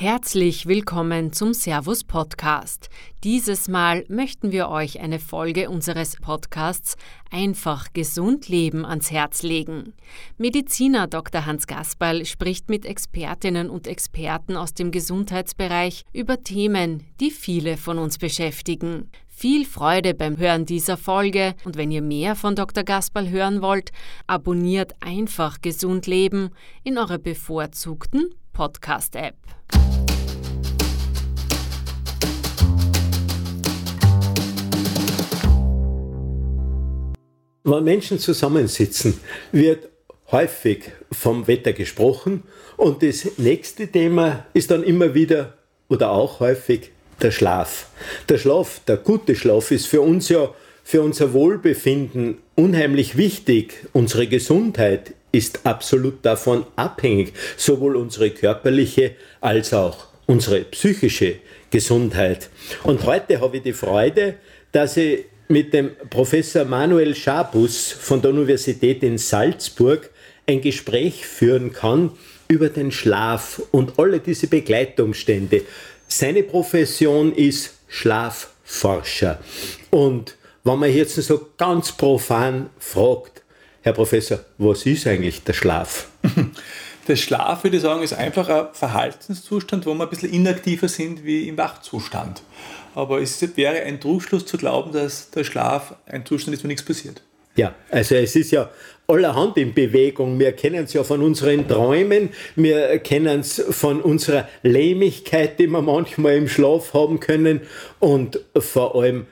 Herzlich willkommen zum Servus Podcast. Dieses Mal möchten wir euch eine Folge unseres Podcasts Einfach gesund leben ans Herz legen. Mediziner Dr. Hans Gasperl spricht mit Expertinnen und Experten aus dem Gesundheitsbereich über Themen, die viele von uns beschäftigen. Viel Freude beim Hören dieser Folge und wenn ihr mehr von Dr. Gasperl hören wollt, abonniert einfach Gesund Leben in eurer bevorzugten Podcast-App. Wenn Menschen zusammensitzen, wird häufig vom Wetter gesprochen und das nächste Thema ist dann immer wieder oder auch häufig der Schlaf. Der Schlaf, der gute Schlaf ist für uns ja für unser Wohlbefinden unheimlich wichtig. Unsere Gesundheit ist absolut davon abhängig, sowohl unsere körperliche als auch unsere psychische Gesundheit. Und heute habe ich die Freude, dass ich mit dem Professor Manuel Schabus von der Universität in Salzburg ein Gespräch führen kann über den Schlaf und alle diese Begleitumstände. Seine Profession ist Schlafforscher. Und wenn man jetzt so ganz profan fragt, Herr Professor, was ist eigentlich der Schlaf? Der Schlaf, würde ich sagen, ist einfach ein Verhaltenszustand, wo wir ein bisschen inaktiver sind wie im Wachzustand. Aber es wäre ein Trugschluss zu glauben, dass der Schlaf ein Zustand ist, wo nichts passiert. Ja, also es ist ja allerhand in Bewegung. Wir kennen es ja von unseren Träumen, wir kennen es von unserer Lähmigkeit, die wir manchmal im Schlaf haben können und vor allem,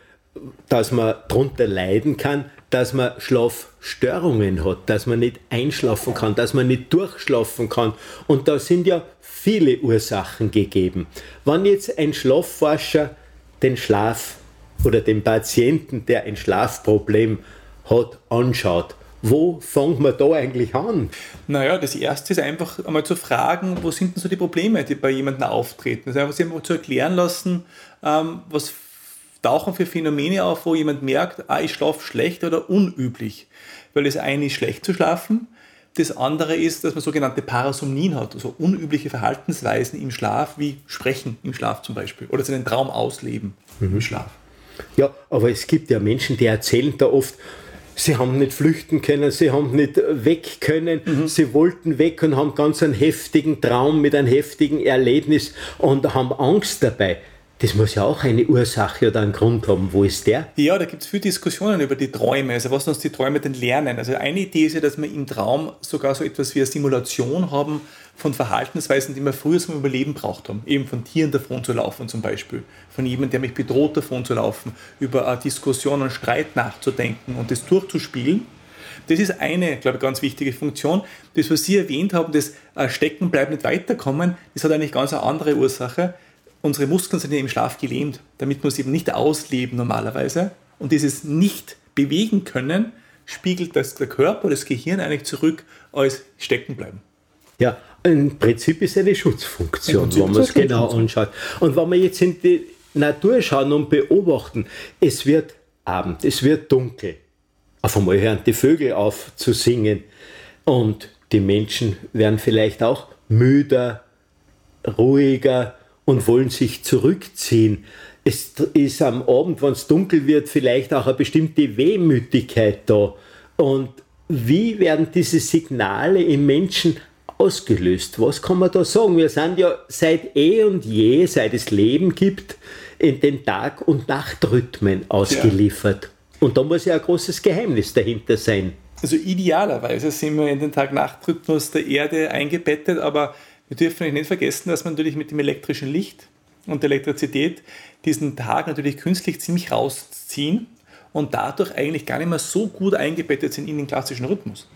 dass man darunter leiden kann, dass man Schlafstörungen hat, dass man nicht einschlafen kann, dass man nicht durchschlafen kann. Und da sind ja viele Ursachen gegeben. Wenn jetzt ein Schlafforscher den Schlaf oder den Patienten, der ein Schlafproblem hat, anschaut, wo fängt man da eigentlich an? Naja, das erste ist einfach einmal zu fragen, wo sind denn so die Probleme, die bei jemandem auftreten. Also einfach zu erklären lassen, ähm, was tauchen für Phänomene auf, wo jemand merkt, ah, ich schlafe schlecht oder unüblich. Weil das eine ist schlecht zu schlafen, das andere ist, dass man sogenannte Parasomnien hat, also unübliche Verhaltensweisen im Schlaf, wie Sprechen im Schlaf zum Beispiel oder seinen Traum ausleben mhm. im Schlaf. Ja, aber es gibt ja Menschen, die erzählen da oft, sie haben nicht flüchten können, sie haben nicht weg können, mhm. sie wollten weg und haben ganz einen heftigen Traum mit einem heftigen Erlebnis und haben Angst dabei. Das muss ja auch eine Ursache oder einen Grund haben. Wo ist der? Ja, da gibt es viele Diskussionen über die Träume. Also was uns die Träume denn lernen? Also eine Idee ist ja, dass wir im Traum sogar so etwas wie eine Simulation haben von Verhaltensweisen, die wir früher zum Überleben braucht haben. Eben von Tieren davon zu laufen zum Beispiel. Von jemandem, der mich bedroht davon zu laufen. Über eine Diskussion und Streit nachzudenken und das durchzuspielen. Das ist eine, glaube ich, ganz wichtige Funktion. Das, was Sie erwähnt haben, das äh, Steckenbleiben, nicht weiterkommen, das hat eigentlich ganz eine andere Ursache unsere Muskeln sind ja im Schlaf gelähmt, damit wir es eben nicht ausleben normalerweise. Und dieses nicht bewegen können, spiegelt das der Körper, das Gehirn eigentlich zurück als stecken bleiben. Ja, im Prinzip ist es eine Schutzfunktion, wenn man es genau anschaut. Und wenn wir jetzt in die Natur schauen und beobachten, es wird Abend, es wird dunkel. Auf einmal hören die Vögel auf zu singen und die Menschen werden vielleicht auch müder, ruhiger, und wollen sich zurückziehen. Es ist am Abend, wenn es dunkel wird, vielleicht auch eine bestimmte Wehmütigkeit da. Und wie werden diese Signale im Menschen ausgelöst? Was kann man da sagen? Wir sind ja seit eh und je, seit es Leben gibt, in den Tag- und Nachtrhythmen ausgeliefert. Ja. Und da muss ja ein großes Geheimnis dahinter sein. Also idealerweise sind wir in den Tag-Nacht-Rhythmus der Erde eingebettet, aber wir dürfen nicht vergessen, dass wir natürlich mit dem elektrischen Licht und der Elektrizität diesen Tag natürlich künstlich ziemlich rausziehen und dadurch eigentlich gar nicht mehr so gut eingebettet sind in den klassischen Rhythmus.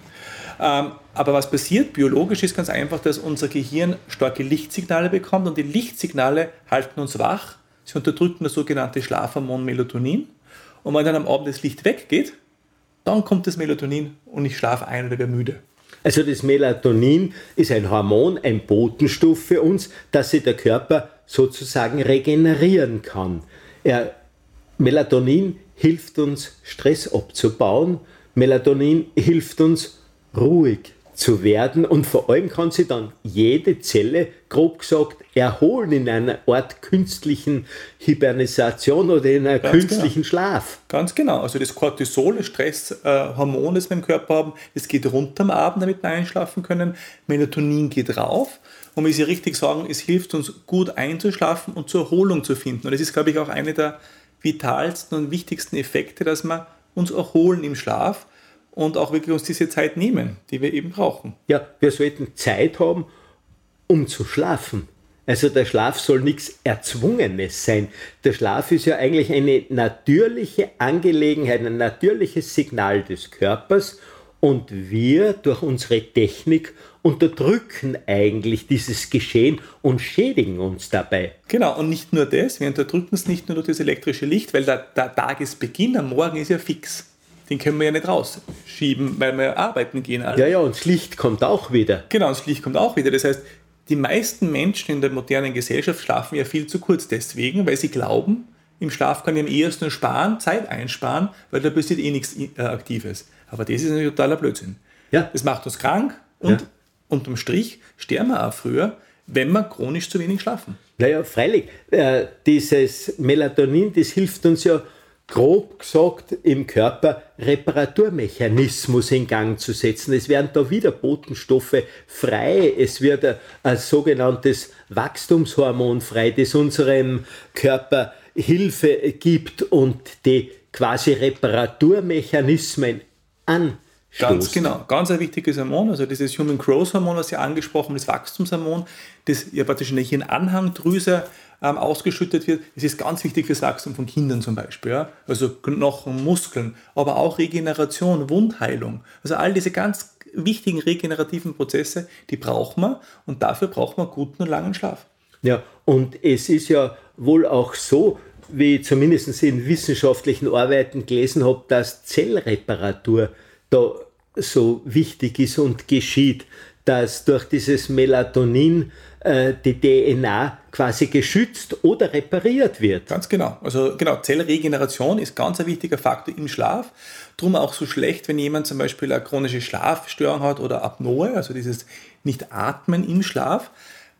Ähm, aber was passiert biologisch ist ganz einfach, dass unser Gehirn starke Lichtsignale bekommt und die Lichtsignale halten uns wach. Sie unterdrücken das sogenannte Schlafhormon Melatonin. Und wenn dann am Abend das Licht weggeht, dann kommt das Melatonin und ich schlafe ein oder werde müde. Also das Melatonin ist ein Hormon, ein Botenstoff für uns, dass sich der Körper sozusagen regenerieren kann. Er, Melatonin hilft uns, Stress abzubauen. Melatonin hilft uns, ruhig zu werden und vor allem kann sie dann jede Zelle, grob gesagt, erholen in einer Art künstlichen Hibernisation oder in einem künstlichen genau. Schlaf. Ganz genau. Also das Cortisol, das Stresshormon, das wir im Körper haben, das geht runter am Abend, damit wir einschlafen können. Melatonin geht rauf. Und wie Sie richtig sagen, es hilft uns gut einzuschlafen und zur Erholung zu finden. Und das ist, glaube ich, auch eine der vitalsten und wichtigsten Effekte, dass wir uns erholen im Schlaf und auch wirklich uns diese Zeit nehmen, die wir eben brauchen. Ja, wir sollten Zeit haben, um zu schlafen. Also der Schlaf soll nichts Erzwungenes sein. Der Schlaf ist ja eigentlich eine natürliche Angelegenheit, ein natürliches Signal des Körpers und wir durch unsere Technik unterdrücken eigentlich dieses Geschehen und schädigen uns dabei. Genau, und nicht nur das, wir unterdrücken es nicht nur durch das elektrische Licht, weil der, der Tagesbeginn am Morgen ist ja fix. Den können wir ja nicht rausschieben, weil wir arbeiten gehen. Alle. Ja, ja, und Licht kommt auch wieder. Genau, das Licht kommt auch wieder. Das heißt, die meisten Menschen in der modernen Gesellschaft schlafen ja viel zu kurz deswegen, weil sie glauben, im Schlaf kann ich am ehesten sparen, Zeit einsparen, weil da passiert eh nichts äh, Aktives. Aber das ist ein totaler Blödsinn. Ja. Das macht uns krank und ja. unterm Strich sterben wir auch früher, wenn wir chronisch zu wenig schlafen. Naja, freilich. Äh, dieses Melatonin, das hilft uns ja grob gesagt im Körper Reparaturmechanismus in Gang zu setzen. Es werden da wieder Botenstoffe frei. Es wird ein, ein sogenanntes Wachstumshormon frei, das unserem Körper Hilfe gibt und die quasi Reparaturmechanismen anstößt. Ganz genau, ganz ein wichtiges Hormon, also dieses Human Growth Hormon, was Sie angesprochen das Wachstumshormon, das ja praktisch in der Hirnanhangdrüse ähm, ausgeschüttet wird. Das ist ganz wichtig fürs Wachstum von Kindern zum Beispiel. Ja? Also Knochen, Muskeln, aber auch Regeneration, Wundheilung. Also all diese ganz wichtigen regenerativen Prozesse, die braucht man und dafür braucht man guten und langen Schlaf. Ja, und es ist ja wohl auch so, wie ich zumindest in wissenschaftlichen Arbeiten gelesen habe, dass Zellreparatur da so wichtig ist und geschieht, dass durch dieses Melatonin äh, die DNA quasi geschützt oder repariert wird. Ganz genau. Also genau, Zellregeneration ist ganz ein wichtiger Faktor im Schlaf. Drum auch so schlecht, wenn jemand zum Beispiel eine chronische Schlafstörung hat oder Apnoe, also dieses Nicht-Atmen im Schlaf,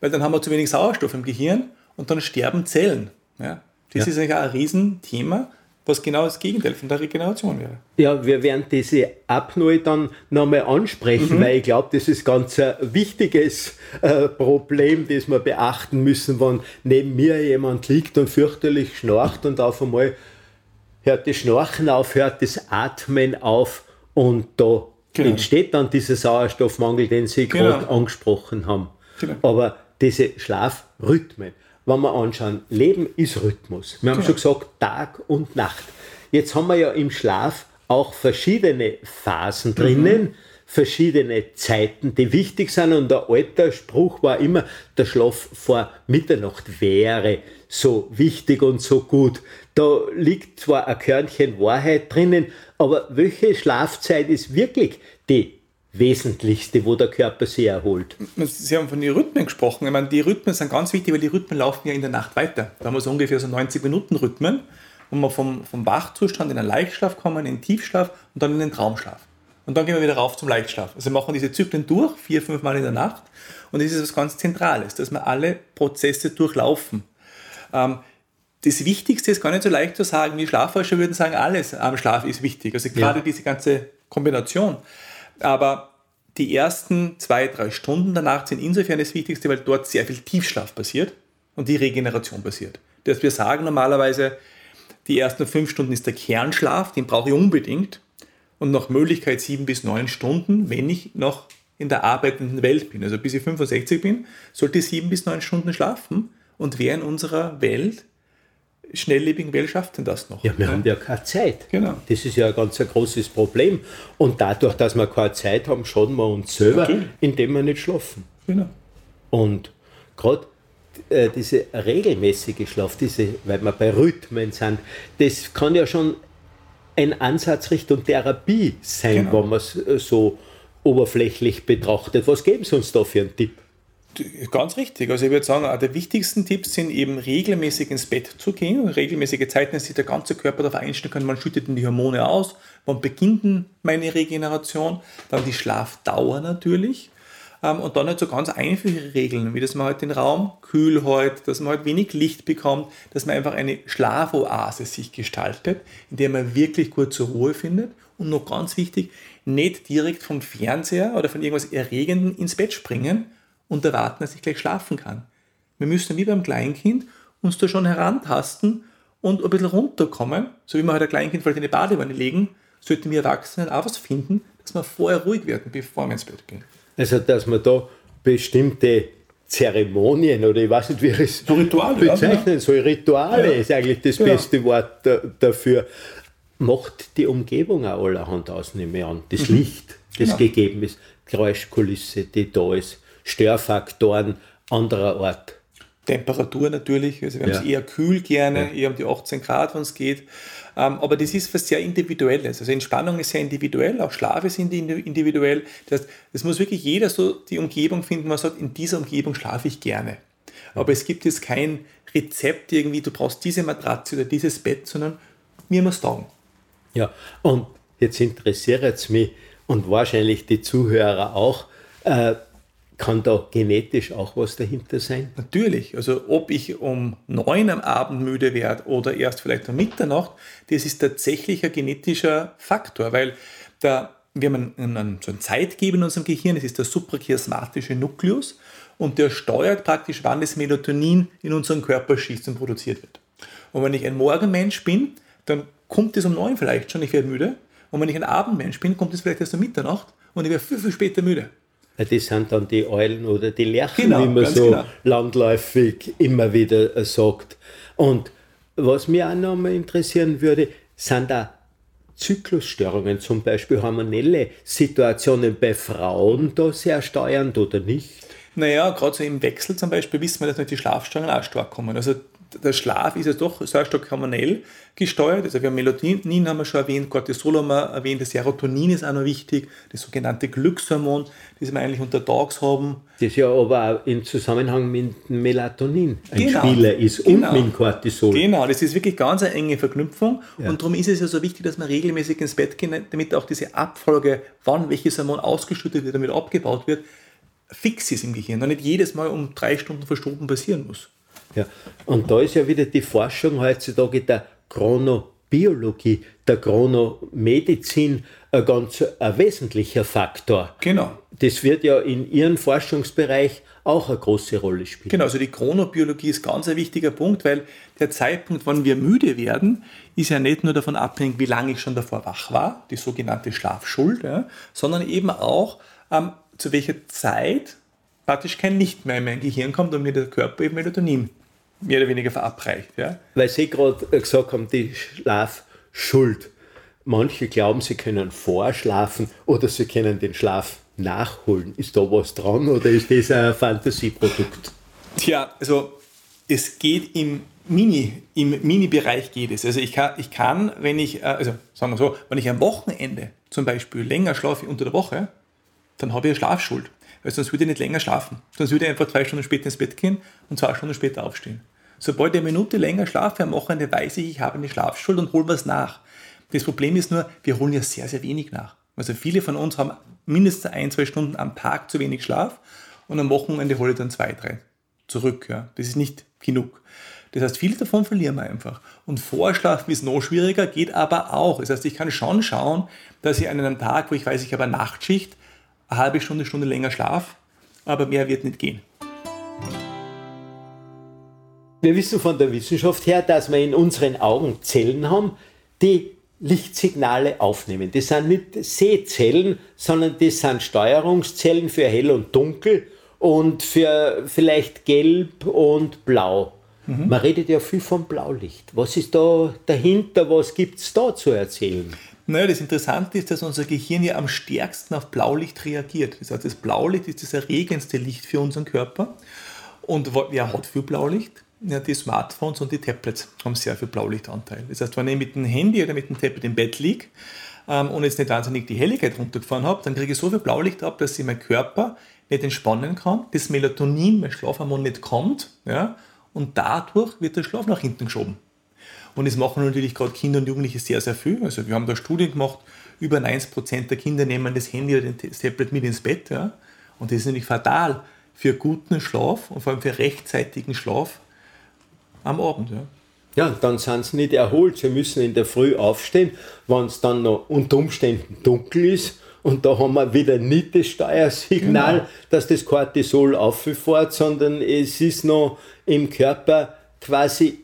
weil dann haben wir zu wenig Sauerstoff im Gehirn und dann sterben Zellen. Ja? Das ja. ist eigentlich auch ein Riesenthema was genau das Gegenteil von der Regeneration wäre. Ja, wir werden diese Apnoe dann nochmal ansprechen, mhm. weil ich glaube, das ist ganz ein wichtiges äh, Problem, das wir beachten müssen, wenn neben mir jemand liegt und fürchterlich schnarcht und auf einmal hört das Schnarchen auf, hört das Atmen auf und da genau. entsteht dann dieser Sauerstoffmangel, den Sie genau. gerade angesprochen haben. Genau. Aber diese Schlafrhythmen, wenn wir anschauen, Leben ist Rhythmus. Wir haben ja. schon gesagt, Tag und Nacht. Jetzt haben wir ja im Schlaf auch verschiedene Phasen drinnen, mhm. verschiedene Zeiten, die wichtig sind. Und der alte Spruch war immer, der Schlaf vor Mitternacht wäre so wichtig und so gut. Da liegt zwar ein Körnchen Wahrheit drinnen, aber welche Schlafzeit ist wirklich die Wesentlichste, wo der Körper sich erholt. Sie haben von den Rhythmen gesprochen. Ich meine, die Rhythmen sind ganz wichtig, weil die Rhythmen laufen ja in der Nacht weiter. Da haben wir so ungefähr so 90 Minuten Rhythmen, wo wir vom, vom Wachzustand in den Leichtschlaf kommen, in den Tiefschlaf und dann in den Traumschlaf. Und dann gehen wir wieder rauf zum Leichtschlaf. Also wir machen diese Zyklen durch, vier, fünf Mal in der Nacht. Und das ist was ganz Zentrales, dass wir alle Prozesse durchlaufen. Ähm, das Wichtigste ist gar nicht so leicht zu sagen. Die Schlafforscher würden sagen, alles am Schlaf ist wichtig. Also gerade ja. diese ganze Kombination. Aber die ersten zwei, drei Stunden danach sind insofern das Wichtigste, weil dort sehr viel Tiefschlaf passiert und die Regeneration passiert. Dass wir sagen normalerweise, die ersten fünf Stunden ist der Kernschlaf, den brauche ich unbedingt. Und nach Möglichkeit sieben bis neun Stunden, wenn ich noch in der arbeitenden Welt bin. Also bis ich 65 bin, sollte ich sieben bis neun Stunden schlafen. Und wer in unserer Welt schnelllebigen Welt schafft denn das noch? Ja, wir ja. haben ja keine Zeit. Genau. Das ist ja ein ganz ein großes Problem. Und dadurch, dass wir keine Zeit haben, schaden wir uns selber, okay. indem wir nicht schlafen. Genau. Und gerade äh, diese regelmäßige Schlaf, diese, weil wir bei Rhythmen sind, das kann ja schon ein Ansatz Richtung Therapie sein, genau. wenn man es so oberflächlich betrachtet. Was geben Sie uns da für einen Tipp? Ganz richtig. Also ich würde sagen, der wichtigsten Tipps sind eben regelmäßig ins Bett zu gehen, regelmäßige Zeiten, dass sich der ganze Körper darauf einstellen kann, man schüttet die Hormone aus, wann beginnt meine Regeneration, dann die Schlafdauer natürlich. Ähm, und dann halt so ganz einfache Regeln, wie dass man halt den Raum kühl hält, dass man halt wenig Licht bekommt, dass man einfach eine Schlafoase sich gestaltet, in der man wirklich gut zur Ruhe findet. Und noch ganz wichtig, nicht direkt vom Fernseher oder von irgendwas Erregenden ins Bett springen, und erwarten, dass ich gleich schlafen kann. Wir müssen wie beim Kleinkind uns da schon herantasten und ein bisschen runterkommen, so wie wir halt ein Kleinkind vielleicht in die Badewanne legen, sollten wir Erwachsenen auch was finden, dass wir vorher ruhig werden, bevor wir ins Bett gehen. Also, dass man da bestimmte Zeremonien oder ich weiß nicht, wie ich es so Rituale, bezeichnen ja. soll. Rituale ja. ist eigentlich das ja. beste Wort dafür. Macht die Umgebung auch allerhand aus, nehme ich an. Das mhm. Licht, das genau. gegeben ist, Geräuschkulisse, die da ist. Störfaktoren anderer Art. Temperatur natürlich, also wir haben es eher kühl gerne, ja. eher um die 18 Grad, wenn es geht. Ähm, aber das ist was sehr Individuelles. Also Entspannung ist sehr individuell, auch Schlaf ist individuell. Das heißt, es muss wirklich jeder so die Umgebung finden, man sagt, in dieser Umgebung schlafe ich gerne. Aber es gibt jetzt kein Rezept irgendwie, du brauchst diese Matratze oder dieses Bett, sondern mir muss taugen. Ja, und jetzt interessiert es mich und wahrscheinlich die Zuhörer auch, äh, kann da genetisch auch was dahinter sein? Natürlich. Also ob ich um neun am Abend müde werde oder erst vielleicht um Mitternacht, das ist tatsächlich ein genetischer Faktor, weil da, wir haben einen, einen, so einen Zeitgeber in unserem Gehirn, das ist der suprachiasmatische Nukleus und der steuert praktisch, wann das Melatonin in unseren Körper schießt und produziert wird. Und wenn ich ein Morgenmensch bin, dann kommt es um neun vielleicht schon, ich werde müde. Und wenn ich ein Abendmensch bin, kommt es vielleicht erst um Mitternacht und ich werde viel, viel später müde. Das sind dann die Eulen oder die Lerchen, genau, wie man so genau. landläufig immer wieder äh, sagt. Und was mich auch noch mal interessieren würde, sind da Zyklusstörungen, zum Beispiel hormonelle Situationen bei Frauen da sehr steuernd oder nicht? Naja, gerade so im Wechsel zum Beispiel wissen wir, dass nicht die Schlafstörungen auch stark kommen. Also der Schlaf ist ja doch sehr stark hormonell gesteuert. Also wir haben Melatonin haben wir schon erwähnt, Cortisol haben wir erwähnt, das Serotonin ist auch noch wichtig, das sogenannte Glückshormon, das wir eigentlich unter Tags haben. Das ja aber auch im Zusammenhang mit Melatonin ein genau. Spieler ist genau. und mit Cortisol. Genau, das ist wirklich ganz eine enge Verknüpfung ja. und darum ist es ja so wichtig, dass man regelmäßig ins Bett geht, damit auch diese Abfolge, wann welches Hormon ausgeschüttet wird, damit abgebaut wird, fix ist im Gehirn und nicht jedes Mal um drei Stunden verschoben passieren muss. Ja. Und da ist ja wieder die Forschung heutzutage der Chronobiologie, der Chronomedizin ein ganz ein wesentlicher Faktor. Genau. Das wird ja in Ihrem Forschungsbereich auch eine große Rolle spielen. Genau, also die Chronobiologie ist ganz ein wichtiger Punkt, weil der Zeitpunkt, wann wir müde werden, ist ja nicht nur davon abhängig, wie lange ich schon davor wach war, die sogenannte Schlafschuld, ja, sondern eben auch, ähm, zu welcher Zeit praktisch kein Licht mehr in mein Gehirn kommt und mir der Körper eben Melatonin mehr oder weniger verabreicht. Ja? Weil Sie gerade gesagt haben, die Schlafschuld. Manche glauben, sie können vorschlafen oder sie können den Schlaf nachholen. Ist da was dran oder ist das ein Fantasieprodukt? Tja, also es geht im Mini, im Mini-Bereich geht es. Also ich kann, ich kann, wenn ich, äh, also sagen wir so, wenn ich am Wochenende zum Beispiel länger schlafe unter der Woche, dann habe ich eine Schlafschuld. Weil sonst würde ich nicht länger schlafen. Sonst würde ich einfach zwei Stunden später ins Bett gehen und zwei Stunden später aufstehen. Sobald ich eine Minute länger schlafe am Wochenende, weiß ich, ich habe eine Schlafschuld und hole was nach. Das Problem ist nur, wir holen ja sehr, sehr wenig nach. Also viele von uns haben mindestens ein, zwei Stunden am Tag zu wenig Schlaf und am Wochenende hole ich dann zwei, drei zurück. Ja. Das ist nicht genug. Das heißt, viel davon verlieren wir einfach. Und Vorschlafen ist noch schwieriger, geht aber auch. Das heißt, ich kann schon schauen, dass ich an einem Tag, wo ich weiß, ich habe eine Nachtschicht, eine halbe Stunde, Stunde länger Schlaf, aber mehr wird nicht gehen. Wir wissen von der Wissenschaft her, dass wir in unseren Augen Zellen haben, die Lichtsignale aufnehmen. Das sind nicht Sehzellen, sondern das sind Steuerungszellen für hell und dunkel und für vielleicht gelb und blau. Mhm. Man redet ja viel vom Blaulicht. Was ist da dahinter? Was gibt es da zu erzählen? Naja, das Interessante ist, dass unser Gehirn ja am stärksten auf Blaulicht reagiert. Das heißt, das Blaulicht ist das erregendste Licht für unseren Körper. Und wer hat viel Blaulicht? Ja, die Smartphones und die Tablets haben sehr viel Blaulichtanteil. Das heißt, wenn ich mit dem Handy oder mit dem Tablet im Bett liege ähm, und jetzt nicht wahnsinnig die Helligkeit runtergefahren habe, dann kriege ich so viel Blaulicht ab, dass sich mein Körper nicht entspannen kann, das Melatonin, mein Schlafhormon nicht kommt, ja, und dadurch wird der Schlaf nach hinten geschoben. Und das machen natürlich gerade Kinder und Jugendliche sehr, sehr viel. Also wir haben da Studien gemacht, über 90% der Kinder nehmen das Handy oder das Tablet mit ins Bett. Ja? Und das ist nämlich fatal für guten Schlaf und vor allem für rechtzeitigen Schlaf am Abend. Ja? Ja, dann sind sie nicht erholt. Sie müssen in der Früh aufstehen, wenn es dann noch unter Umständen dunkel ist. Und da haben wir wieder nicht das Steuersignal, genau. dass das Cortisol auffährt, sondern es ist noch im Körper quasi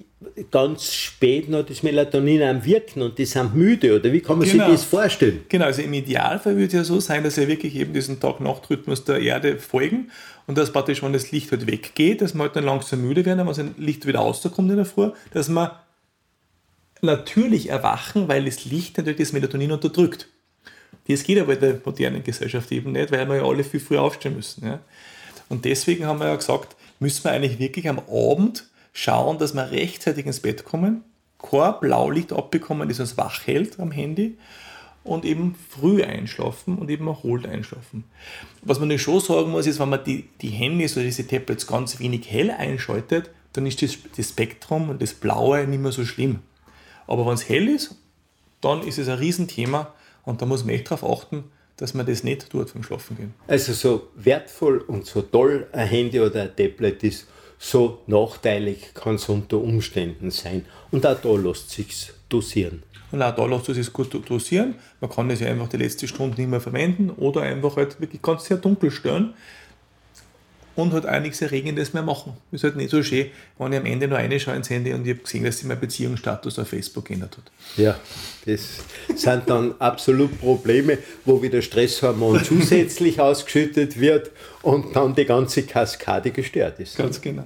ganz spät noch das Melatonin am Wirken und die sind müde oder wie kann man genau. sich das vorstellen? Genau, also im Idealfall würde es ja so sein, dass wir wirklich eben diesen Tag-Nacht-Rhythmus der Erde folgen und dass praktisch, wenn das Licht halt weggeht, dass wir halt dann langsam müde werden, wenn das Licht wieder rauskommt in der Früh, dass wir natürlich erwachen, weil das Licht natürlich das Melatonin unterdrückt. Das geht aber in der modernen Gesellschaft eben nicht, weil wir ja alle viel früher aufstehen müssen. Ja? Und deswegen haben wir ja gesagt, müssen wir eigentlich wirklich am Abend schauen, dass wir rechtzeitig ins Bett kommen, kein Blaulicht abbekommen, das uns wach hält am Handy und eben früh einschlafen und eben erholt einschlafen. Was man schon sagen muss, ist, wenn man die, die Handys oder diese Tablets ganz wenig hell einschaltet, dann ist das, das Spektrum und das Blaue nicht mehr so schlimm. Aber wenn es hell ist, dann ist es ein Riesenthema und da muss man echt darauf achten, dass man das nicht tut vom Schlafen gehen. Also so wertvoll und so toll ein Handy oder ein Tablet ist, so nachteilig kann es unter Umständen sein. Und auch da lässt sich dosieren. Und auch da lässt sich gut dosieren. Man kann das ja einfach die letzte Stunde nicht mehr verwenden oder einfach halt wirklich ganz sehr dunkel stellen und halt auch nichts Erregendes mehr machen. Ist halt nicht so schön, wenn ich am Ende nur eine schaue ins Handy und ich habe gesehen, dass sich mein Beziehungsstatus auf Facebook geändert hat. Ja, das sind dann absolut Probleme, wo wieder Stresshormon zusätzlich ausgeschüttet wird und dann die ganze Kaskade gestört ist. Ganz genau.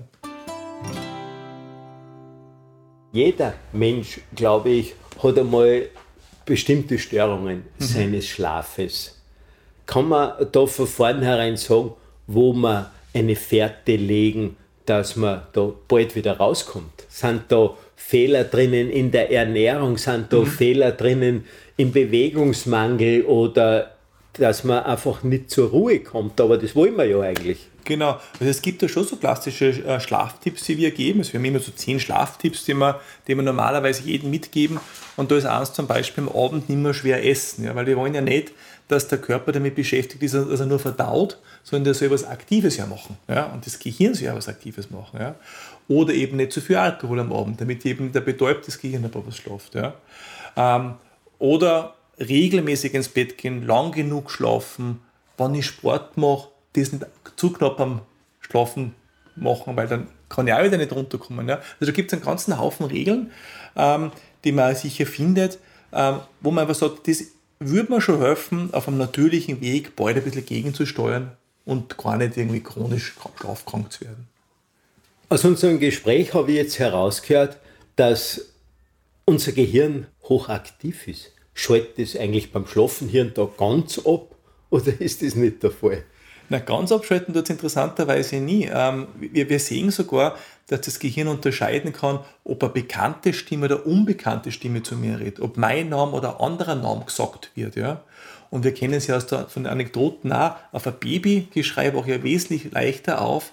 Jeder Mensch, glaube ich, hat einmal bestimmte Störungen mhm. seines Schlafes. Kann man da von vornherein sagen, wo man eine Fährte legen, dass man da bald wieder rauskommt? Sind da Fehler drinnen in der Ernährung? Sind da mhm. Fehler drinnen im Bewegungsmangel oder dass man einfach nicht zur Ruhe kommt? Aber das wollen wir ja eigentlich. Genau, also es gibt ja schon so klassische äh, Schlaftipps, die wir geben. Also wir haben immer so zehn Schlaftipps, die wir, die wir normalerweise jedem mitgeben. Und da ist eins zum Beispiel am Abend nicht mehr schwer essen, ja, weil wir wollen ja nicht, dass der Körper damit beschäftigt ist, dass er nur verdaut, sondern der soll etwas Aktives ja machen. Ja? Und das Gehirn soll ja was Aktives machen. Ja? Oder eben nicht zu viel Alkohol am Abend, damit eben der betäubtes Gehirn ein paar was schlaft. Ja? Ähm, oder regelmäßig ins Bett gehen, lang genug schlafen, wenn ich Sport mache, das nicht zu knapp am Schlafen machen, weil dann kann ich auch wieder nicht runterkommen. Ja? Also da gibt es einen ganzen Haufen Regeln, ähm, die man sicher findet, ähm, wo man einfach sagt, das würde mir schon helfen, auf einem natürlichen Weg bald ein bisschen gegenzusteuern und gar nicht irgendwie chronisch schlafkrank zu werden. Aus unserem Gespräch habe ich jetzt herausgehört, dass unser Gehirn hochaktiv ist. Schaltet es eigentlich beim Schlafen hier und da ganz ab oder ist das nicht der Fall? Na, ganz abschalten tut es interessanterweise nie. Ähm, wir, wir sehen sogar, dass das Gehirn unterscheiden kann, ob eine bekannte Stimme oder unbekannte Stimme zu mir redet, ob mein Name oder anderer Name gesagt wird. Ja? Und wir kennen es ja aus der, von den Anekdoten auch, auf ein Babygeschrei auch ja wesentlich leichter auf,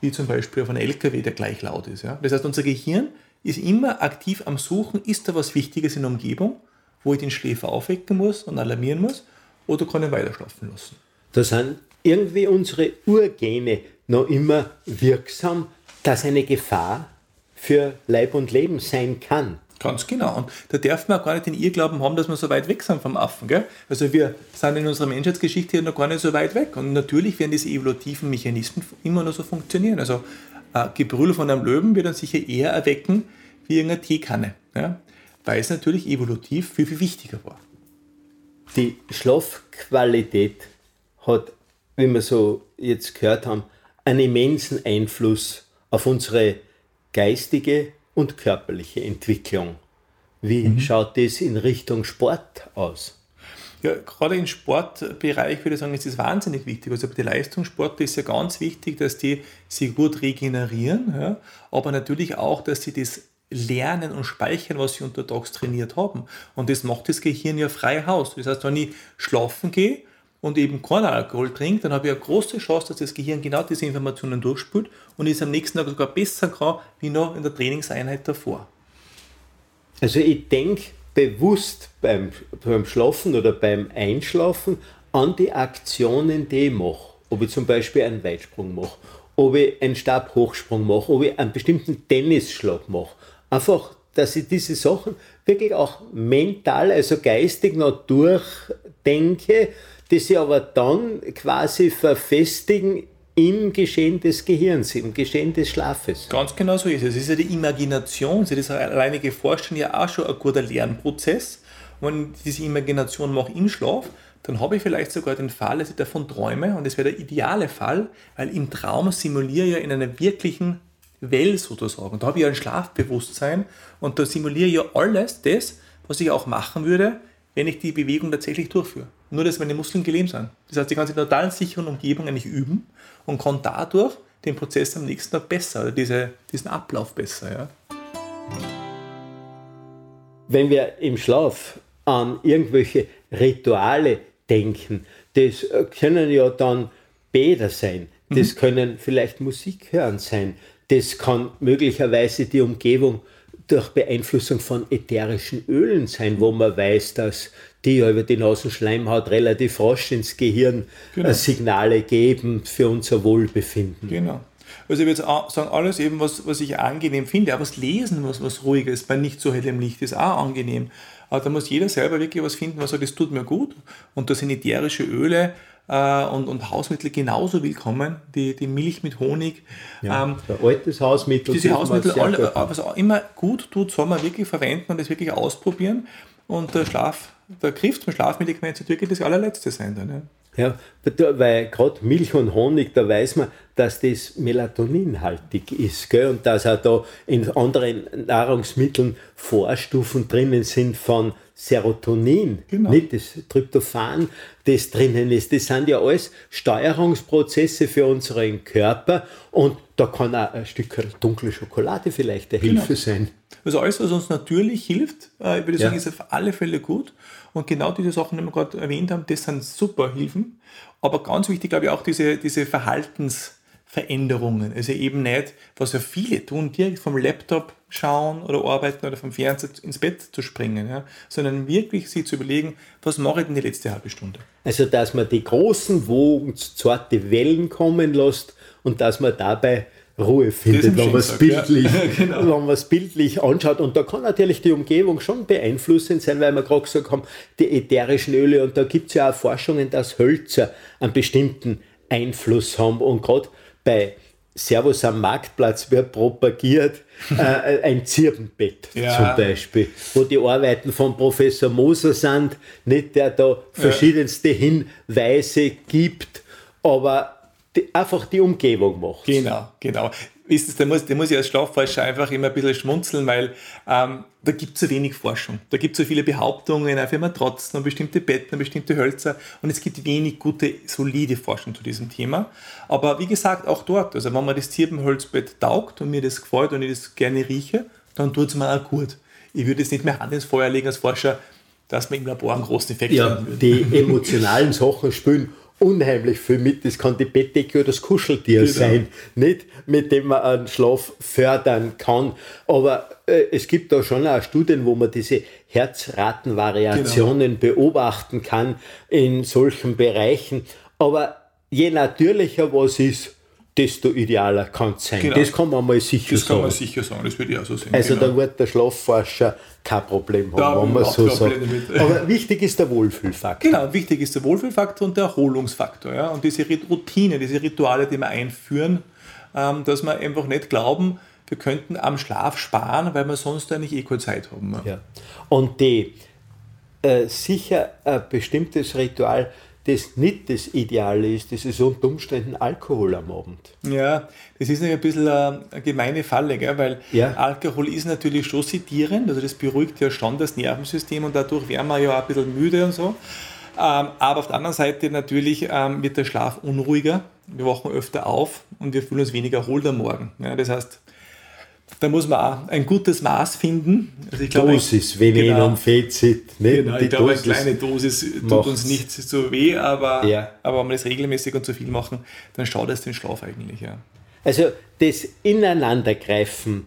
wie zum Beispiel auf einen LKW, der gleich laut ist. Ja? Das heißt, unser Gehirn ist immer aktiv am Suchen, ist da was Wichtiges in der Umgebung, wo ich den Schläfer aufwecken muss und alarmieren muss, oder kann ich weiter schlafen lassen. Das sind irgendwie unsere Urgene noch immer wirksam, dass eine Gefahr für Leib und Leben sein kann. Ganz genau. Und da darf man auch gar nicht den Irrglauben haben, dass wir so weit weg sind vom Affen. Gell? Also wir sind in unserer Menschheitsgeschichte hier noch gar nicht so weit weg. Und natürlich werden diese evolutiven Mechanismen immer noch so funktionieren. Also ein Gebrüll von einem Löwen wird dann sicher eher erwecken wie irgendeine Teekanne. Ja? Weil es natürlich evolutiv viel, viel wichtiger war. Die Schlafqualität hat wie wir so jetzt gehört haben, einen immensen Einfluss auf unsere geistige und körperliche Entwicklung. Wie mhm. schaut das in Richtung Sport aus? Ja, gerade im Sportbereich würde ich sagen, ist das wahnsinnig wichtig. Also bei den Leistungssportler ist ja ganz wichtig, dass die sich gut regenerieren, ja, aber natürlich auch, dass sie das lernen und speichern, was sie untertags trainiert haben. Und das macht das Gehirn ja frei Haus. Das heißt, wenn ich schlafen gehe, und eben keinen Alkohol trinke, dann habe ich eine große Chance, dass das Gehirn genau diese Informationen durchspült und es am nächsten Tag sogar besser kann, wie noch in der Trainingseinheit davor. Also ich denke bewusst beim, beim Schlafen oder beim Einschlafen an die Aktionen, die ich mache. Ob ich zum Beispiel einen Weitsprung mache, ob ich einen Stabhochsprung mache, ob ich einen bestimmten Tennisschlag mache. Einfach, dass ich diese Sachen wirklich auch mental, also geistig noch durchdenke, die sie aber dann quasi verfestigen im Geschehen des Gehirns, im Geschehen des Schlafes. Ganz genau so ist es. Es ist ja die Imagination, sie das alleinige Vorstellen ja auch schon ein guter Lernprozess. wenn ich diese Imagination mache im Schlaf, dann habe ich vielleicht sogar den Fall, dass ich davon träume und das wäre der ideale Fall, weil im Traum simuliere ich ja in einer wirklichen Welt sozusagen. Da habe ich ja ein Schlafbewusstsein und da simuliere ich ja alles das, was ich auch machen würde, wenn ich die Bewegung tatsächlich durchführe. Nur, dass meine Muskeln gelähmt sind. Das heißt, ich kann sie in einer total sicheren Umgebung eigentlich üben und kann dadurch den Prozess am nächsten Tag besser oder diese, diesen Ablauf besser. Ja. Wenn wir im Schlaf an irgendwelche Rituale denken, das können ja dann Bäder sein, das mhm. können vielleicht Musik hören sein, das kann möglicherweise die Umgebung durch Beeinflussung von ätherischen Ölen sein, wo man weiß, dass die über die Nasenschleimhaut relativ rasch ins Gehirn genau. Signale geben für unser Wohlbefinden. Genau. Also ich würde sagen, alles eben, was, was ich angenehm finde, auch was lesen, was, was ruhiges bei nicht so hellem Licht ist auch angenehm. Aber da muss jeder selber wirklich was finden, was sagt, das tut mir gut. Und da sind ätherische Öle äh, und, und Hausmittel genauso willkommen. Die, die Milch mit Honig. Ja, ähm, altes Hausmittel. Diese Hausmittel, alle, was auch immer gut tut, soll man wirklich verwenden und das wirklich ausprobieren. Und der Schlaf, der Griff zum Schlafmedikament sollte wirklich das allerletzte sein. Dann, ja. Ja, weil gerade Milch und Honig, da weiß man, dass das melatoninhaltig ist gell? und dass auch da in anderen Nahrungsmitteln Vorstufen drinnen sind von Serotonin, genau. nicht das Tryptophan, das drinnen ist. Das sind ja alles Steuerungsprozesse für unseren Körper und da kann auch ein Stück dunkle Schokolade vielleicht eine genau. Hilfe sein. Also alles, was uns natürlich hilft, äh, ich würde sagen, ja. ist auf alle Fälle gut. Und genau diese Sachen, die wir gerade erwähnt haben, das sind super Hilfen. Aber ganz wichtig, glaube ich, auch diese, diese Verhaltensveränderungen. Also eben nicht, was ja viele tun, direkt vom Laptop schauen oder arbeiten oder vom Fernseher ins Bett zu springen, ja, sondern wirklich sich zu überlegen, was mache ich denn die letzte halbe Stunde. Also, dass man die großen Wogen, zarte Wellen kommen lässt und dass man dabei Ruhe findet, wenn man es bildlich, ja. genau. bildlich anschaut. Und da kann natürlich die Umgebung schon beeinflussend sein, weil wir gerade gesagt haben, die ätherischen Öle, und da gibt es ja auch Forschungen, dass Hölzer einen bestimmten Einfluss haben. Und gerade bei Servus am Marktplatz wird propagiert äh, ein Zirbenbett ja. zum Beispiel, wo die Arbeiten von Professor Moser sind, nicht der da verschiedenste Hinweise gibt, aber die, einfach die Umgebung macht. Genau, genau. Ist es, da, muss, da muss ich als Schlafforscher einfach immer ein bisschen schmunzeln, weil ähm, da gibt es so wenig Forschung. Da gibt es so viele Behauptungen auf Matratzen und bestimmte Betten und bestimmte Hölzer und es gibt wenig gute, solide Forschung zu diesem Thema. Aber wie gesagt, auch dort, also wenn man das Zirbenholzbett taugt und mir das gefällt und ich das gerne rieche, dann tut es mir auch gut. Ich würde es nicht mehr Hand ins Feuer legen als Forscher, dass man im Labor einen großen Effekt ja, haben würde. Die emotionalen Sachen spielen unheimlich viel mit. Das kann die Bettdecke oder das Kuscheltier genau. sein, nicht? Mit dem man einen Schlaf fördern kann. Aber äh, es gibt da schon auch Studien, wo man diese Herzratenvariationen genau. beobachten kann in solchen Bereichen. Aber je natürlicher was ist, desto idealer kann es sein. Genau. Das kann man mal sicher das sagen. Das kann man sicher sagen, das würde ich auch so sehen. Also genau. da wird der Schlafforscher kein Problem haben, da wenn man so sagt. Aber wichtig ist der Wohlfühlfaktor. Genau, wichtig ist der Wohlfühlfaktor und der Erholungsfaktor. Ja? Und diese Routine, diese Rituale, die wir einführen, ähm, dass wir einfach nicht glauben, wir könnten am Schlaf sparen, weil wir sonst eigentlich eh keine Zeit haben. Ja. Und die äh, sicher ein bestimmtes Ritual, das nicht das Ideale ist, das ist unter Umständen Alkohol am Abend. Ja, das ist ein bisschen eine gemeine Falle, gell? weil ja. Alkohol ist natürlich schon sedierend, also das beruhigt ja schon das Nervensystem und dadurch werden wir ja auch ein bisschen müde und so. Ähm, aber auf der anderen Seite natürlich ähm, wird der Schlaf unruhiger, wir wachen öfter auf und wir fühlen uns weniger erholt am Morgen. Das heißt, da muss man auch ein gutes Maß finden. Also ich glaube, Dosis, wenn genau, Fezit. Ne? Genau, ich glaube, eine kleine Dosis tut uns nicht so weh, aber, ja. aber wenn wir das regelmäßig und zu viel machen, dann schaut es den Schlaf eigentlich. Ja. Also das Ineinandergreifen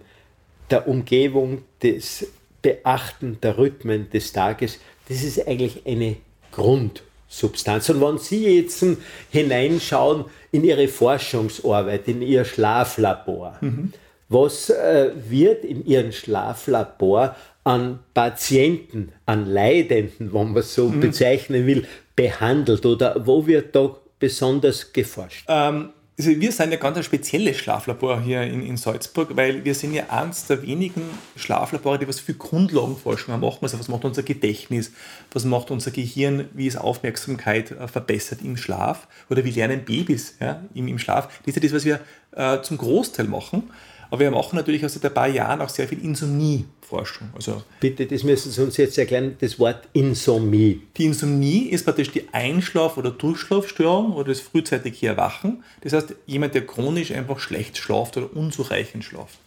der Umgebung, das Beachten der Rhythmen des Tages, das ist eigentlich eine Grundsubstanz. Und wenn Sie jetzt hineinschauen in Ihre Forschungsarbeit, in Ihr Schlaflabor, mhm. Was äh, wird in Ihrem Schlaflabor an Patienten, an Leidenden, wenn man so mhm. bezeichnen will, behandelt oder wo wird da besonders geforscht? Ähm, also wir sind ja ganz ein spezielles Schlaflabor hier in, in Salzburg, weil wir sind ja eines der wenigen Schlaflabore, die was für Grundlagenforschung machen. Also was macht unser Gedächtnis, was macht unser Gehirn, wie es Aufmerksamkeit äh, verbessert im Schlaf oder wie lernen Babys ja, im, im Schlaf. Das ist ja das, was wir äh, zum Großteil machen. Aber wir machen natürlich seit ein paar Jahren auch sehr viel Insomnie-Forschung. Also Bitte, das müssen Sie uns jetzt erklären, das Wort Insomnie. Die Insomnie ist praktisch die Einschlaf- oder Durchschlafstörung oder das frühzeitige Erwachen. Das heißt, jemand, der chronisch einfach schlecht schlaft oder unzureichend schlaft.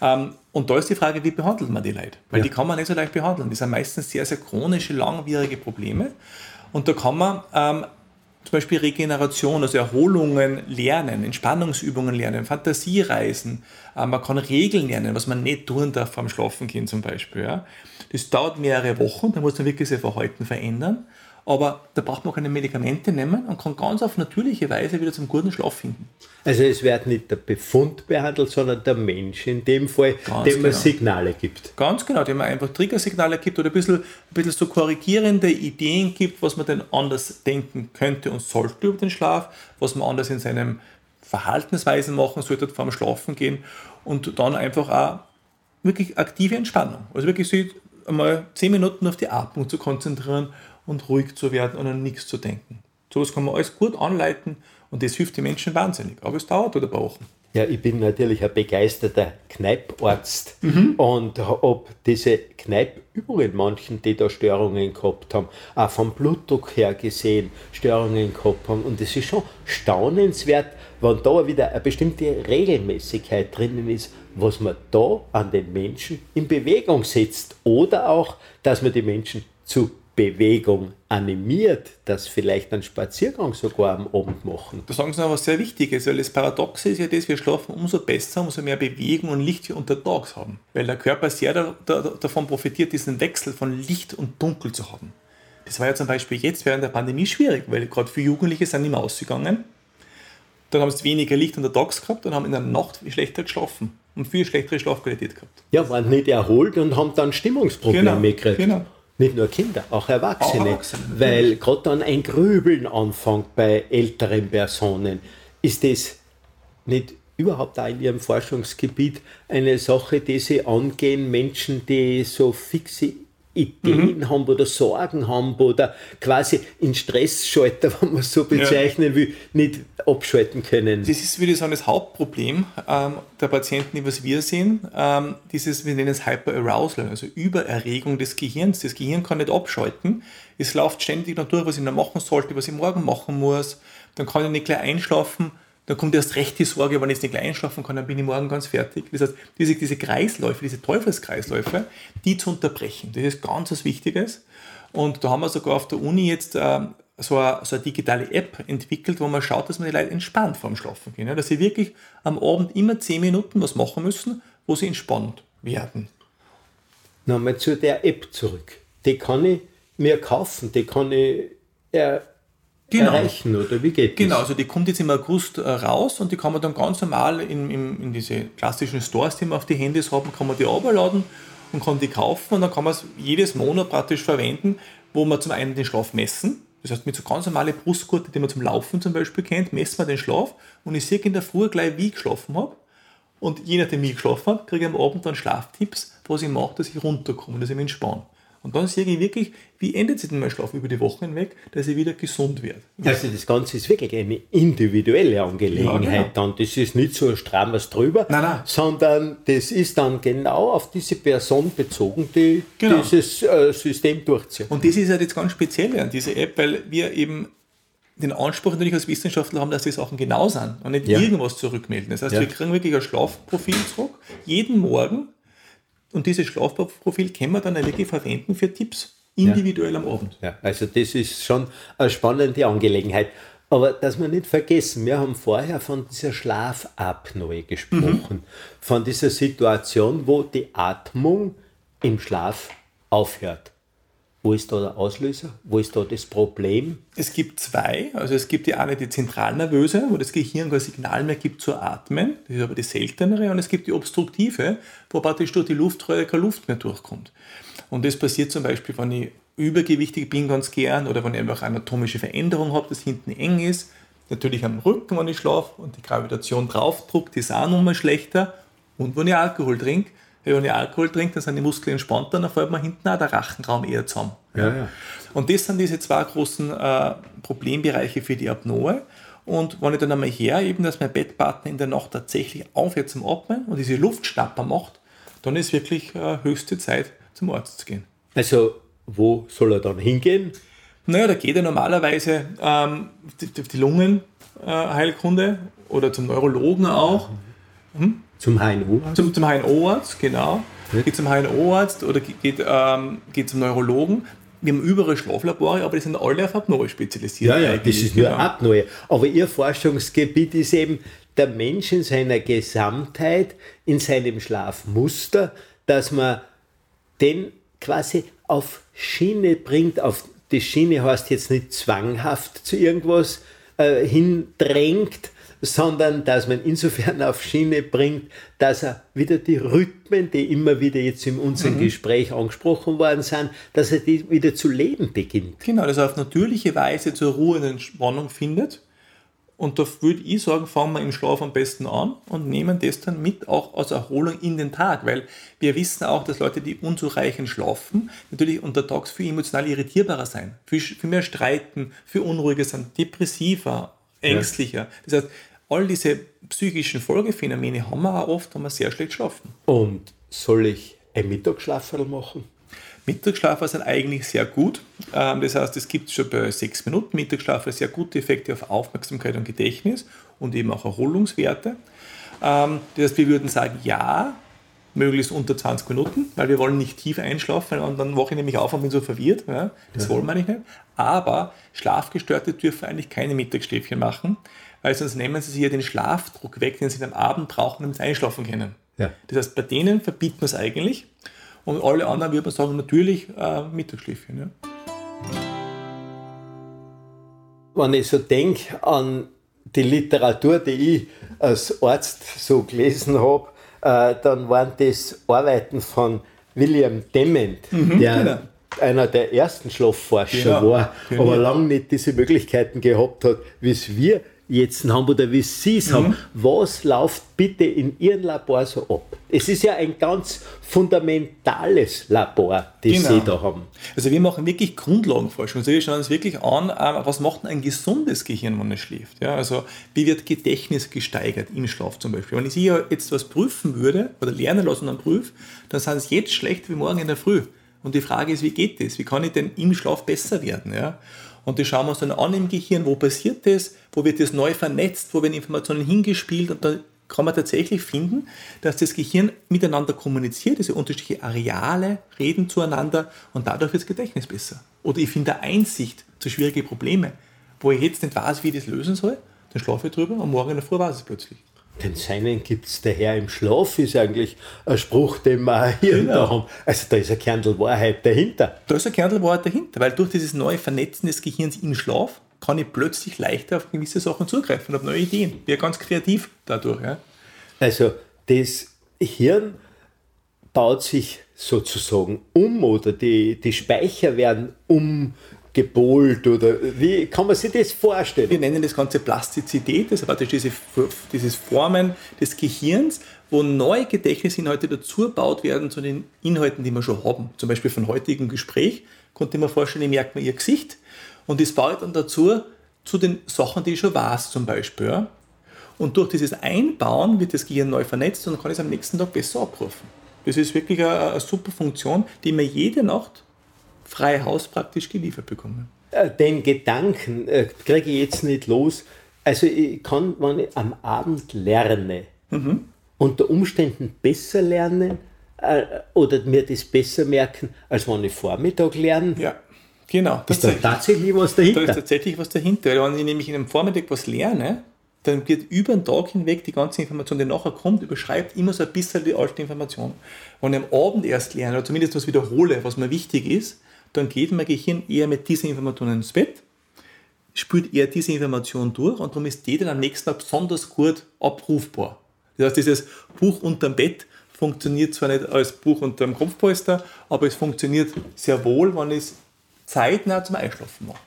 Ähm, und da ist die Frage, wie behandelt man die Leute? Weil ja. die kann man nicht so leicht behandeln. Die sind meistens sehr, sehr chronische, langwierige Probleme. Und da kann man ähm, zum Beispiel Regeneration, also Erholungen lernen, Entspannungsübungen lernen, Fantasiereisen. Äh, man kann Regeln lernen, was man nicht tun darf beim Schlafengehen zum Beispiel. Das dauert mehrere Wochen, da muss man wirklich sein Verhalten verändern. Aber da braucht man keine Medikamente nehmen und kann ganz auf natürliche Weise wieder zum guten Schlaf finden. Also es wird nicht der Befund behandelt, sondern der Mensch in dem Fall, Ganz dem man genau. Signale gibt. Ganz genau, dem man einfach Triggersignale gibt oder ein bisschen, ein bisschen so korrigierende Ideen gibt, was man denn anders denken könnte und sollte über den Schlaf, was man anders in seinem Verhaltensweisen machen sollte vor dem Schlafen gehen und dann einfach auch wirklich aktive Entspannung. Also wirklich so einmal zehn Minuten auf die Atmung zu konzentrieren und ruhig zu werden und an nichts zu denken. So was kann man alles gut anleiten und das hilft den Menschen wahnsinnig. Aber es dauert oder brauchen. Ja, ich bin natürlich ein begeisterter Kneiparzt mhm. und ob diese Kneipübungen, manchen, die da Störungen gehabt haben, auch vom Blutdruck her gesehen Störungen gehabt haben. Und es ist schon staunenswert, wenn da wieder eine bestimmte Regelmäßigkeit drinnen ist, was man da an den Menschen in Bewegung setzt. Oder auch, dass man die Menschen zu Bewegung animiert, dass vielleicht einen Spaziergang sogar am Abend machen. Da sagen Sie noch was sehr Wichtiges, weil das Paradoxe ist ja das, wir schlafen umso besser, umso mehr Bewegung und Licht untertags haben. Weil der Körper sehr da, da, davon profitiert, diesen Wechsel von Licht und Dunkel zu haben. Das war ja zum Beispiel jetzt während der Pandemie schwierig, weil gerade für Jugendliche sind nicht mehr ausgegangen. Dann haben sie weniger Licht untertags gehabt und haben in der Nacht schlechter geschlafen und viel schlechtere Schlafqualität gehabt. Ja, waren nicht erholt und haben dann Stimmungsprobleme genau, gekriegt. Genau. Nicht nur Kinder, auch Erwachsene. Auch Erwachsene weil gerade dann ein Grübeln anfängt bei älteren Personen. Ist das nicht überhaupt auch in Ihrem Forschungsgebiet eine Sache, die Sie angehen, Menschen, die so fixe Ideen mhm. haben oder Sorgen haben oder quasi in Stressschalter, wenn man so bezeichnen ja. will, nicht abschalten können. Das ist, würde ich sagen, das Hauptproblem ähm, der Patienten, was wir sehen. Ähm, dieses, wir nennen es Hyperarousal, also Übererregung des Gehirns. Das Gehirn kann nicht abschalten. Es läuft ständig noch durch, was ich noch machen sollte, was ich morgen machen muss. Dann kann ich nicht gleich einschlafen dann kommt erst recht die Sorge, wenn ich nicht gleich einschlafen kann, dann bin ich morgen ganz fertig. Das heißt, diese, diese Kreisläufe, diese Teufelskreisläufe, die zu unterbrechen, das ist ganz was Wichtiges. Und da haben wir sogar auf der Uni jetzt äh, so, eine, so eine digitale App entwickelt, wo man schaut, dass man die Leute entspannt vorm Schlafen gehen. Ja? Dass sie wirklich am Abend immer 10 Minuten was machen müssen, wo sie entspannt werden. Nochmal zu der App zurück. Die kann ich mir kaufen, die kann ich äh, genau. erreichen, oder wie geht das? Genau, also die kommt jetzt im August äh, raus und die kann man dann ganz normal in, in, in diese klassischen Stores, die wir auf die Handys haben, kann man die runterladen und kann die kaufen und dann kann man es jedes Monat praktisch verwenden, wo man zum einen den Schlaf messen, das heißt, mit so ganz normalen Brustgurte, die man zum Laufen zum Beispiel kennt, messen wir den Schlaf und ich sehe in der Früh gleich, wie ich geschlafen habe. Und je nachdem, wie ich geschlafen habe, kriege ich am Abend dann Schlaftipps, was ich mache, dass ich runterkomme, dass ich mich entspanne. Und dann sehe ich wirklich, wie endet sich denn mein Schlaf über die Woche hinweg, dass ich wieder gesund werde. Also das Ganze ist wirklich eine individuelle Angelegenheit ja, genau. dann. Das ist nicht so ein strammes drüber, nein, nein. sondern das ist dann genau auf diese Person bezogen, die genau. dieses äh, System durchzieht. Und das ist halt jetzt ganz speziell an dieser App, weil wir eben den Anspruch natürlich als Wissenschaftler haben, dass die Sachen genau sind und nicht Ja. irgendwas zurückmelden. Das heißt, Ja. wir kriegen wirklich ein Schlafprofil zurück, jeden Morgen. Und dieses Schlafprofil können wir dann wirklich verwenden für Tipps individuell am Abend. Ja, also das ist schon eine spannende Angelegenheit. Aber dass wir nicht vergessen, wir haben vorher von dieser Schlafapnoe gesprochen, von dieser Situation, wo die Atmung im Schlaf aufhört. Wo ist da der Auslöser? Wo ist da das Problem? Es gibt zwei, also es gibt die eine, die zentralnervöse, wo das Gehirn kein Signal mehr gibt zu atmen, das ist aber die seltenere, und es gibt die obstruktive, wo praktisch durch die Luftröhre keine Luft mehr durchkommt. Und das passiert zum Beispiel, wenn ich übergewichtig bin ganz gern oder wenn ich einfach eine anatomische Veränderung habe, das hinten eng ist, natürlich am Rücken, wenn ich schlafe und die Gravitation draufdruckt, ist auch nochmal schlechter und wenn ich Alkohol trinke, wenn ich Alkohol trinke, dann sind die Muskeln entspannter, dann fällt mir hinten auch der Rachenraum eher zusammen. Ja, ja. Und das sind diese zwei großen äh, Problembereiche für die Apnoe. Und wenn ich dann einmal her, eben, dass mein Bettpartner in der Nacht tatsächlich aufhört zum Atmen und diese Luftschnapper macht, dann ist wirklich äh, höchste Zeit, zum Arzt zu gehen. Also, wo soll er dann hingehen? Naja, da geht er normalerweise ähm, die, die die Lungenheilkunde oder zum Neurologen auch, Zum HNO? zum, zum HNO-Arzt, genau. Geht zum HNO-Arzt oder geht, ähm, geht zum Neurologen. Wir haben überall Schlaflabore, aber die sind alle auf Apnoe spezialisiert. Ja, ja, das ist nur genau. Apnoe. Aber Ihr Forschungsgebiet ist eben der Mensch in seiner Gesamtheit, in seinem Schlafmuster, dass man den quasi auf Schiene bringt. Auf die Schiene heißt jetzt nicht zwanghaft zu irgendwas äh, hindrängt, sondern dass man insofern auf Schiene bringt, dass er wieder die Rhythmen, die immer wieder jetzt in unserem Gespräch angesprochen worden sind, dass er die wieder zu leben beginnt. Genau, dass er auf natürliche Weise zur Ruhe und Entspannung findet. Und da würde ich sagen, fangen wir im Schlaf am besten an und nehmen das dann mit auch als Erholung in den Tag, weil wir wissen auch, dass Leute, die unzureichend schlafen, natürlich untertags viel emotional irritierbarer sein, viel, viel mehr streiten, viel unruhiger sind, depressiver, ängstlicher. Das heißt, all diese psychischen Folgephänomene haben wir auch oft, wenn wir sehr schlecht schlafen. Und soll ich ein Mittagsschlaferl machen? Mittagsschlafer sind eigentlich sehr gut. Ähm, Das heißt, es gibt schon bei sechs Minuten Mittagsschlafer sehr gute Effekte auf Aufmerksamkeit und Gedächtnis und eben auch Erholungswerte. Ähm, Das heißt, wir würden sagen, ja, möglichst unter 20 Minuten, weil wir wollen nicht tief einschlafen und dann wache ich nämlich auf und bin so verwirrt. Ja, das wollen wir nicht. Aber Schlafgestörte dürfen eigentlich keine Mittagsschläfchen machen, weil sonst nehmen sie sich ja den Schlafdruck weg, den sie am Abend brauchen, damit sie einschlafen können. Ja. Das heißt, bei denen verbietet man es eigentlich. Und alle anderen würde man sagen, natürlich äh, Mittagsschläfchen. Ja. Wenn ich so denke an die Literatur, die ich als Arzt so gelesen habe, äh, dann waren das Arbeiten von William Dement, der genau. einer der ersten Schlafforscher Genau. war, Genau. aber lange nicht diese Möglichkeiten gehabt hat, wie es wir jetzt haben oder wie Sie es Mhm. haben. Was läuft bitte in Ihrem Labor so ab? Es ist ja ein ganz fundamentales Labor, das Genau. Sie da haben. Also wir machen wirklich Grundlagenforschung. Also wir schauen uns wirklich an, äh, was macht ein gesundes Gehirn, wenn es schläft. Ja, also wie wird Gedächtnis gesteigert im Schlaf zum Beispiel. Wenn ich Sie ja jetzt was prüfen würde oder lernen lassen und prüf, dann sind es jetzt schlecht wie morgen in der Früh. Und die Frage ist, wie geht das? Wie kann ich denn im Schlaf besser werden? Ja? Und das schauen wir uns dann an im Gehirn, wo passiert das, wo wird das neu vernetzt, wo werden Informationen hingespielt? Und da kann man tatsächlich finden, dass das Gehirn miteinander kommuniziert, diese unterschiedlichen Areale reden zueinander und dadurch wird das Gedächtnis besser. Oder ich finde Einsicht zu schwierigen Problemen, wo ich jetzt nicht weiß, wie ich das lösen soll, dann schlafe ich drüber und morgen in der Früh weiß ich es plötzlich. Den Seinen gibt es der Herr im Schlaf, ist eigentlich ein Spruch, den wir hier da Genau. haben. Also da ist ein Kernel Wahrheit dahinter. Da ist ein Kernelwahrheit dahinter, weil durch dieses neue Vernetzen des Gehirns im Schlaf kann ich plötzlich leichter auf gewisse Sachen zugreifen und habe neue Ideen. Bin ja ganz kreativ dadurch. Ja. Also das Hirn baut sich sozusagen um oder die, die Speicher werden umgebohlt oder wie kann man sich das Wir vorstellen? nennen das Ganze Plastizität, das ist praktisch diese, dieses Formen des Gehirns, wo neue Gedächtnisinhalte dazu gebaut werden zu den Inhalten, die wir schon haben. Zum Beispiel von heutigem Gespräch konnte ich mir vorstellen, ich merke mir ihr Gesicht und das baut dann dazu zu den Sachen, die ich schon weiß zum Beispiel. Und durch dieses Einbauen wird das Gehirn neu vernetzt und kann ich es am nächsten Tag besser abrufen. Das ist wirklich eine, eine super Funktion, die wir jede Nacht frei Haus praktisch geliefert bekommen. äh, den Gedanken äh, kriege ich jetzt nicht los. Also ich kann, wenn ich am Abend lerne, mhm. unter Umständen besser lernen äh, oder mir das besser merken, als wenn ich Vormittag lerne. Ja. Genau. Ist da tatsächlich was dahinter? Da ist tatsächlich was dahinter. Wenn ich nämlich in einem Vormittag was lerne, dann wird über den Tag hinweg die ganze Information, die nachher kommt, überschreibt immer so ein bisschen die alte Information. Wenn ich am Abend erst lerne, oder zumindest was wiederhole, was mir wichtig ist, dann geht mein Gehirn eher mit diesen Informationen ins Bett, spürt eher diese Information durch und darum ist die dann am nächsten Tag besonders gut abrufbar. Das heißt, dieses Buch unterm Bett funktioniert zwar nicht als Buch unterm Kopfpolster, aber es funktioniert sehr wohl, wenn ich es zeitnah zum Einschlafen mache.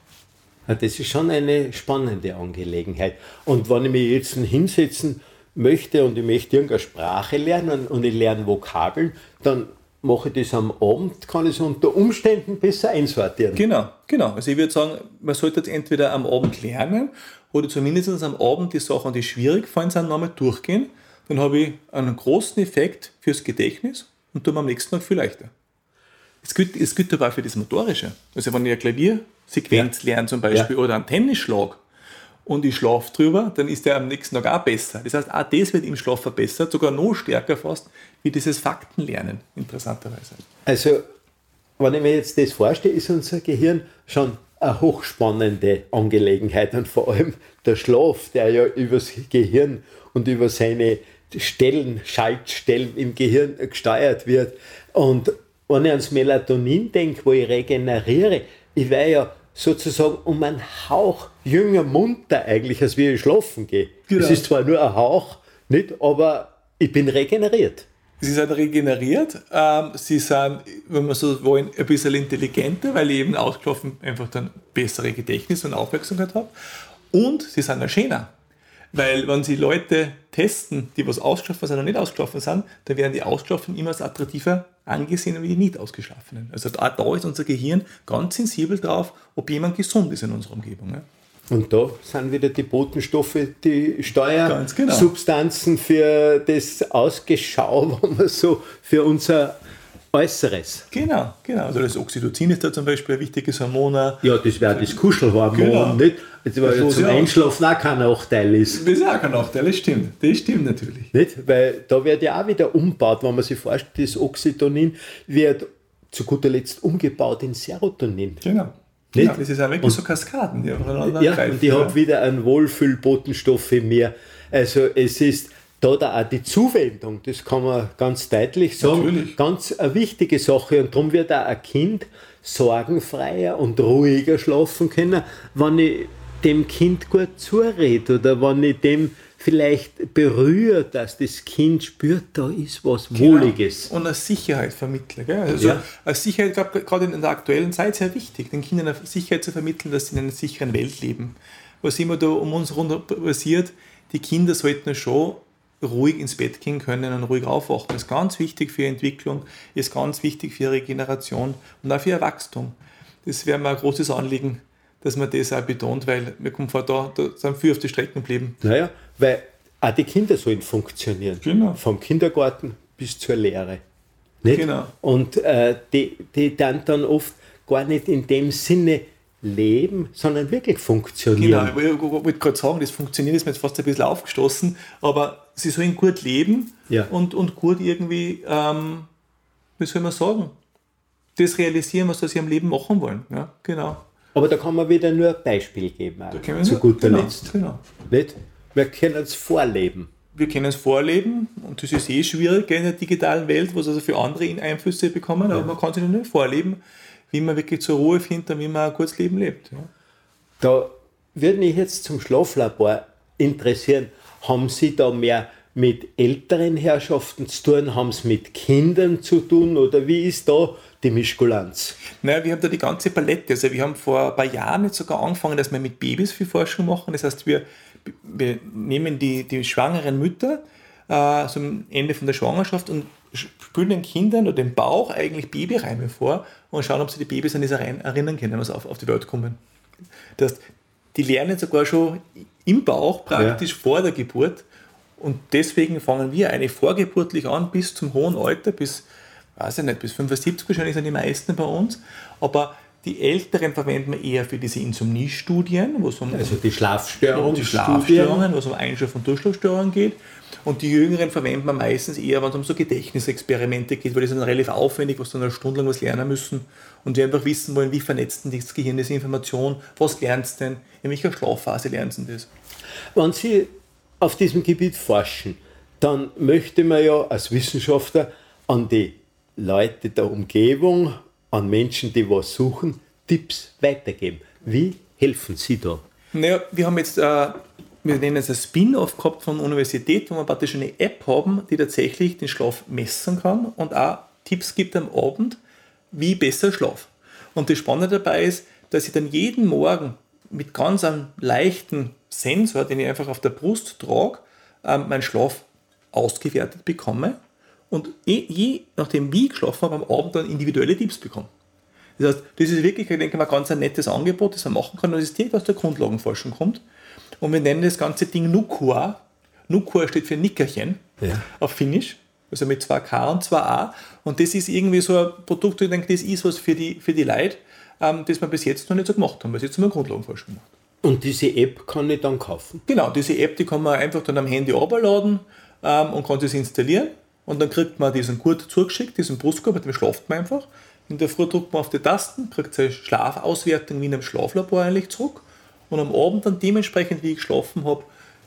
Das ist schon eine spannende Angelegenheit. Und wenn ich mich jetzt hinsetzen möchte und ich möchte irgendeine Sprache lernen und ich lerne Vokabeln, dann mache ich das am Abend, kann ich es unter Umständen besser einsortieren. Genau, genau. Also ich würde sagen, man sollte jetzt entweder am Abend lernen oder zumindest am Abend die Sachen, die schwierig fallen sind, nochmal durchgehen. Dann habe ich einen großen Effekt fürs Gedächtnis und tue mir am nächsten Tag viel leichter. Es gilt, es gilt aber auch für das Motorische. Also wenn ich eine Klaviersequenz ja. lerne zum Beispiel ja. oder einen Tennisschlag und ich schlafe drüber, dann ist der am nächsten Tag auch besser. Das heißt, auch das wird im Schlaf verbessert, sogar noch stärker fast, wie dieses Faktenlernen, interessanterweise. Also, wenn ich mir jetzt das vorstelle, ist unser Gehirn schon eine hochspannende Angelegenheit und vor allem der Schlaf, der ja übers Gehirn und über seine Stellen, Schaltstellen im Gehirn gesteuert wird. Und wenn ich ans Melatonin denke, wo ich regeneriere, ich wäre ja sozusagen um einen Hauch jünger munter eigentlich, als wie ich schlafen gehe. Genau. Es ist zwar nur ein Hauch, nicht, aber ich bin regeneriert. Sie sind regeneriert, ähm, sie sind, wenn man so wollen, ein bisschen intelligenter, weil ich eben ausgeschlafen einfach dann bessere Gedächtnis und Aufmerksamkeit habe. Und sie sind auch schöner. Weil wenn sie Leute testen, die was ausgeschlafen sind und nicht ausgeschlafen sind, dann werden die Ausgeschlafenen immer als attraktiver angesehen wie die nicht ausgeschlafenen. Also da, da ist unser Gehirn ganz sensibel drauf, ob jemand gesund ist in unserer Umgebung. Ja. Und da sind wieder die Botenstoffe, die Steuersubstanzen genau. für das Ausgeschau, wenn man so für unser Äußeres. Genau, genau. Also das Oxytocin ist da zum Beispiel ein wichtiges Hormon. Ja, das wäre das Kuschelhormon, genau. nicht? Also, weil ja zum Einschlafen auch kein Nachteil ist. Das ist auch kein Nachteil, das stimmt. Das stimmt natürlich. Nicht? Weil da wird ja auch wieder umgebaut, wenn man sich vorstellt, das Oxytonin wird zu guter Letzt umgebaut in Serotonin. Genau. Nicht? Ja, das ist auch wirklich und, so Kaskaden, die aufeinander Ja, greifen, und die ja. hat wieder einen Wohlfühlbotenstoff mehr. Also es ist da, da auch die Zuwendung, das kann man ganz deutlich sagen, Natürlich. ganz eine wichtige Sache. Und darum wird auch ein Kind sorgenfreier und ruhiger schlafen können, wenn ich dem Kind gut zurede oder wenn ich dem vielleicht berühre, dass das Kind spürt, da ist was genau. Wohliges. Und eine Sicherheit vermittle. Gell? Also ja. eine Sicherheit, glaube gerade in der aktuellen Zeit sehr wichtig, den Kindern eine Sicherheit zu vermitteln, dass sie in einer sicheren Welt leben. Was immer da um uns herum passiert, die Kinder sollten schon ruhig ins Bett gehen können und ruhig aufwachen. Das ist ganz wichtig für ihre Entwicklung, ist ganz wichtig für ihre Generation und auch für ihr Wachstum. Das wäre mir ein großes Anliegen, dass man das auch betont, weil wir kommen vor da, da sind viele auf die Strecke geblieben. Naja, weil auch die Kinder sollen funktionieren. Genau. Vom Kindergarten bis zur Lehre. Nicht? Genau. Und äh, die, die dann dann oft gar nicht in dem Sinne leben, sondern wirklich funktionieren. Genau, ich wollte gerade sagen, das funktioniert, ist mir jetzt fast ein bisschen aufgestoßen, aber sie sollen gut leben ja. und, und gut irgendwie, ähm, wie soll man sagen, das realisieren, was sie am Leben machen wollen. Ja, genau. Aber da kann man wieder nur ein Beispiel geben, auch, zu guter genau, Letzt. Genau. Nicht? Wir können es vorleben. Wir können es vorleben und das ist eh schwierig in der digitalen Welt, wo es also für andere Einflüsse bekommen, ja. aber man kann sich nur vorleben, wie man wirklich zur Ruhe findet und wie man ein gutes Leben lebt. Ja. Da würde mich jetzt zum Schlaflabor interessieren, haben Sie da mehr mit älteren Herrschaften zu tun? Haben Sie mit Kindern zu tun? Oder wie ist da die Mischkulanz? Naja, wir haben da die ganze Palette. Also wir haben vor ein paar Jahren jetzt sogar angefangen, dass wir mit Babys viel Forschung machen. Das heißt, wir, wir nehmen die, die schwangeren Mütter äh, am Ende von der Schwangerschaft und spülen den Kindern oder dem Bauch eigentlich Babyreime vor und schauen, ob sie die Babys an diese erinnern können, was auf, auf die Welt kommen. Das heißt, die lernen sogar schon im Bauch praktisch ja. vor der Geburt und deswegen fangen wir eine vorgeburtlich an bis zum hohen Alter, bis weiß ich nicht, bis 75 wahrscheinlich sind die meisten bei uns. Aber Die älteren verwenden wir eher für diese Insomnie-Studien, wo es um also die Schlafstörungen, die Schlafstörungen, wo es um Einschlaf- und Durchschlafstörungen geht. Und die Jüngeren verwenden wir meistens eher, wenn es um so Gedächtnisexperimente geht, weil die sind relativ aufwendig, was dann eine Stunde lang was lernen müssen und wir einfach wissen wollen, wie vernetzt denn das Gehirn diese Information, was lernt es denn, in welcher Schlafphase lernt es das. Wenn Sie auf diesem Gebiet forschen, dann möchte man ja als Wissenschaftler an die Leute der Umgebung, an Menschen, die was suchen, Tipps weitergeben. Wie helfen Sie da? Naja, wir haben jetzt, äh, wir nennen es ein Spin-off gehabt von der Universität, wo wir praktisch eine App haben, die tatsächlich den Schlaf messen kann und auch Tipps gibt am Abend, wie besser Schlaf. Und das Spannende dabei ist, dass ich dann jeden Morgen mit ganz einem leichten Sensor, den ich einfach auf der Brust trage, ähm, meinen Schlaf ausgewertet bekomme und je, nachdem, wie ich geschlafen habe, am Abend dann individuelle Tipps bekomme. Das heißt, das ist wirklich, ich denke mal, ganz ein nettes Angebot, das man machen kann und das direkt aus der Grundlagenforschung kommt. Und wir nennen das ganze Ding Nukua. Nukua steht für Nickerchen ja. auf Finnisch, also mit zwei K und zwei A. Und das ist irgendwie so ein Produkt, ich denke, das ist was für die, für die Leute, ähm, das wir bis jetzt noch nicht so gemacht haben, weil es jetzt nur Grundlagenforschung macht. Und diese App kann ich dann kaufen? Genau, diese App, die kann man einfach dann am Handy runterladen ähm, und kann das installieren. Und dann kriegt man diesen Gurt zugeschickt, diesen Brustkorb, mit dem schlaft man einfach. In der Früh drückt man auf die Tasten, kriegt seine Schlafauswertung wie in einem Schlaflabor eigentlich zurück. Und am Abend dann dementsprechend, wie ich geschlafen habe,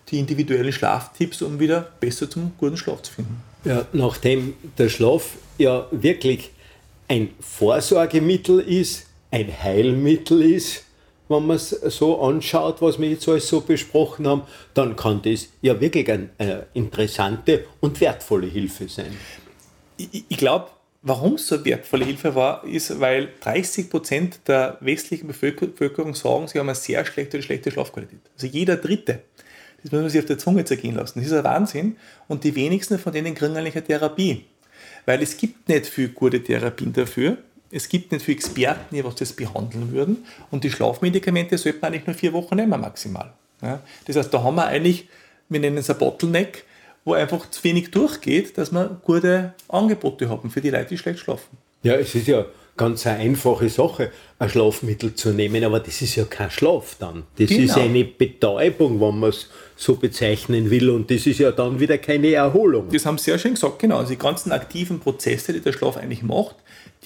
die individuellen Schlaftipps, um wieder besser zum guten Schlaf zu finden. Ja, nachdem der Schlaf ja wirklich ein Vorsorgemittel ist, ein Heilmittel ist, wenn man es so anschaut, was wir jetzt alles so besprochen haben, dann kann das ja wirklich eine, eine interessante und wertvolle Hilfe sein. Ich, ich glaube, warum es so wertvolle Hilfe war, ist, weil 30 Prozent der westlichen Bevölkerung sagen, sie haben eine sehr schlechte oder schlechte Schlafqualität. Also jeder Dritte. Das muss man sich auf der Zunge zergehen lassen. Das ist ein Wahnsinn. Und die wenigsten von denen kriegen eigentlich eine Therapie. Weil es gibt nicht viel gute Therapien dafür. Es gibt nicht viele Experten, die was das behandeln würden. Und die Schlafmedikamente sollte man eigentlich nur vier Wochen nehmen, maximal. Ja? Das heißt, da haben wir eigentlich, wir nennen es ein Bottleneck, wo einfach zu wenig durchgeht, dass wir gute Angebote haben für die Leute, die schlecht schlafen. Ja, es ist ja ganz eine einfache Sache, ein Schlafmittel zu nehmen, aber das ist ja kein Schlaf dann. Das genau. ist eine Betäubung, wenn man es so bezeichnen will, und das ist ja dann wieder keine Erholung. Das haben Sie sehr schön gesagt, genau. Also die ganzen aktiven Prozesse, die der Schlaf eigentlich macht,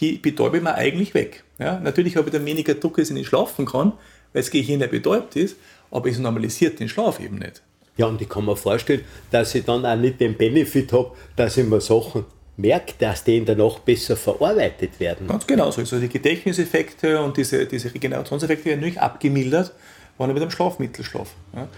die betäube man eigentlich weg. Ja, natürlich habe ich dann weniger Druck, dass ich nicht schlafen kann, weil das Gehirn ja betäubt ist, aber es normalisiert den Schlaf eben nicht. Ja, und ich kann mir vorstellen, dass ich dann auch nicht den Benefit habe, dass ich mir Sachen merke, dass die in der Nacht besser verarbeitet werden. Ganz genau so. Also die Gedächtniseffekte und diese, diese Regenerationseffekte werden natürlich abgemildert, wenn ich mit einem Schlafmittel schlafe. Ja.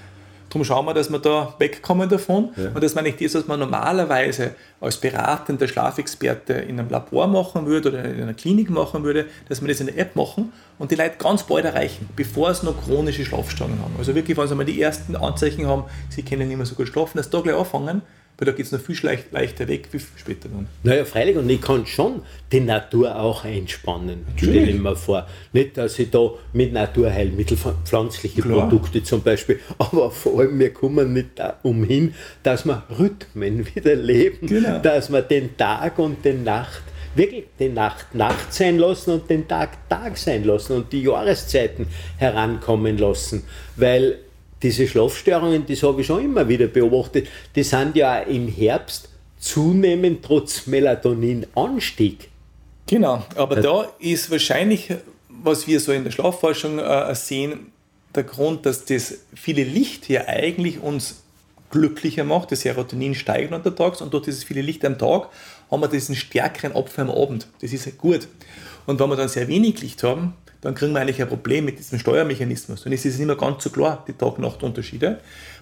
Darum schauen wir, dass wir da wegkommen davon ja. und dass man nicht das, was man normalerweise als beratender Schlafexperte in einem Labor machen würde oder in einer Klinik machen würde, dass wir das in der App machen und die Leute ganz bald erreichen, bevor sie noch chronische Schlafstörungen haben. Also wirklich, wenn sie mal die ersten Anzeichen haben, sie können nicht mehr so gut schlafen, dass da gleich anfangen weil da geht es noch viel leichter weg wie später dann. Naja, freilich, und ich kann schon die Natur auch einspannen, stelle ich mir vor. Nicht, dass ich da mit Naturheilmitteln, pflanzliche Klar. Produkte zum Beispiel, aber vor allem, wir kommen nicht umhin, dass wir Rhythmen wieder leben, genau. dass wir den Tag und den Nacht wirklich die Nacht Nacht sein lassen und den Tag Tag sein lassen und die Jahreszeiten herankommen lassen, weil diese Schlafstörungen, das habe ich schon immer wieder beobachtet, die sind ja im Herbst zunehmend trotz Melatoninanstieg. Genau, aber das da ist wahrscheinlich, was wir so in der Schlafforschung äh, sehen, der Grund, dass das viele Licht hier eigentlich uns glücklicher macht. Das Serotonin steigt untertags und durch dieses viele Licht am Tag haben wir diesen stärkeren Apfel am Abend. Das ist gut. Und wenn wir dann sehr wenig Licht haben, dann kriegen wir eigentlich ein Problem mit diesem Steuermechanismus. Und es ist nicht mehr ganz so klar, die Tag-Nacht-Unterschiede.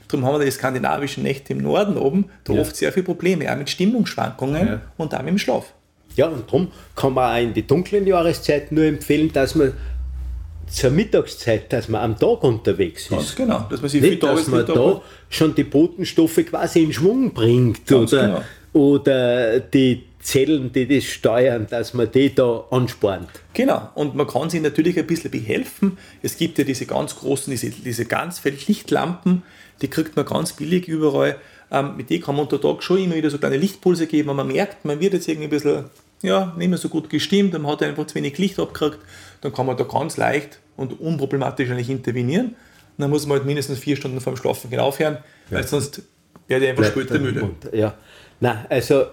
Darum haben wir die skandinavischen Nächte im Norden oben, da ja. oft sehr viele Probleme, auch mit Stimmungsschwankungen ja. und auch mit dem Schlaf. Ja, und darum kann man auch in die dunklen Jahreszeiten nur empfehlen, dass man zur Mittagszeit, dass man am Tag unterwegs ist. Ganz genau, dass man sich Nicht, dass man da schon die Botenstoffe quasi in Schwung bringt oder, genau. oder die Zellen, die das steuern, dass man die da anspornt. Genau, und man kann sich natürlich ein bisschen behelfen. Es gibt ja diese ganz großen, diese, diese Ganzfeldlichtlampen, die kriegt man ganz billig überall. Ähm, mit denen kann man unter Tag schon immer wieder so kleine Lichtpulse geben, wenn man merkt, man wird jetzt irgendwie ein bisschen ja, nicht mehr so gut gestimmt, dann hat einfach zu wenig Licht abgekriegt, dann kann man da ganz leicht und unproblematisch eigentlich intervenieren. Und dann muss man halt mindestens vier Stunden vorm Schlafen gehen aufhören, ja. weil sonst werde ich einfach später müde. Ja, na, also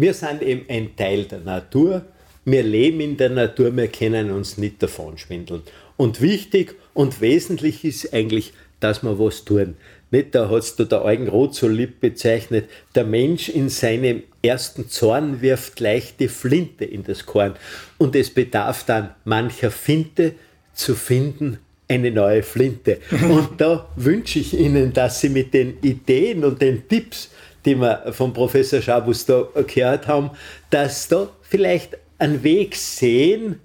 wir sind eben ein Teil der Natur. Wir leben in der Natur, wir können uns nicht davon schwindeln. Und wichtig und wesentlich ist eigentlich, dass wir was tun. Nicht, da hat es der Eugen Roth so lieb bezeichnet, der Mensch in seinem ersten Zorn wirft gleich die Flinte in das Korn. Und es bedarf dann mancher Finte zu finden, eine neue Flinte. Und da wünsche ich Ihnen, dass Sie mit den Ideen und den Tipps, die wir von Professor Schabus da gehört haben, dass da vielleicht einen Weg sehen,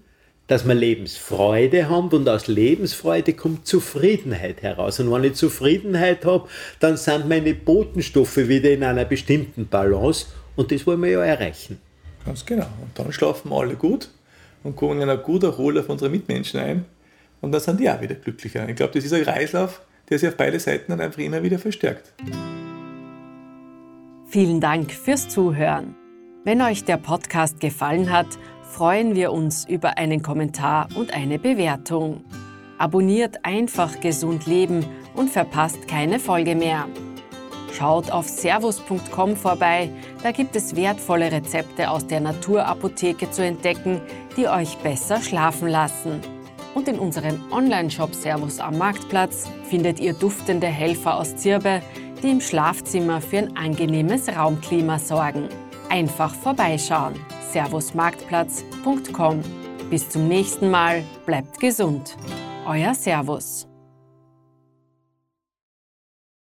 dass wir Lebensfreude haben und aus Lebensfreude kommt Zufriedenheit heraus. Und wenn ich Zufriedenheit habe, dann sind meine Botenstoffe wieder in einer bestimmten Balance und das wollen wir ja erreichen. Ganz genau. Und dann schlafen wir alle gut und kommen in einer guten Erholung auf unsere Mitmenschen ein und dann sind die auch wieder glücklicher. Ich glaube, das ist ein Kreislauf, der sich auf beide Seiten dann einfach immer wieder verstärkt. Vielen Dank fürs Zuhören. Wenn euch der Podcast gefallen hat, freuen wir uns über einen Kommentar und eine Bewertung. Abonniert einfach gesund leben und verpasst keine Folge mehr. Schaut auf servus.com vorbei, da gibt es wertvolle Rezepte aus der Naturapotheke zu entdecken, die euch besser schlafen lassen. Und in unserem Online-Shop Servus am Marktplatz findet ihr duftende Helfer aus Zirbe, die im Schlafzimmer für ein angenehmes Raumklima sorgen. Einfach vorbeischauen servusmarktplatz.com. Bis zum nächsten Mal, bleibt gesund. Euer Servus.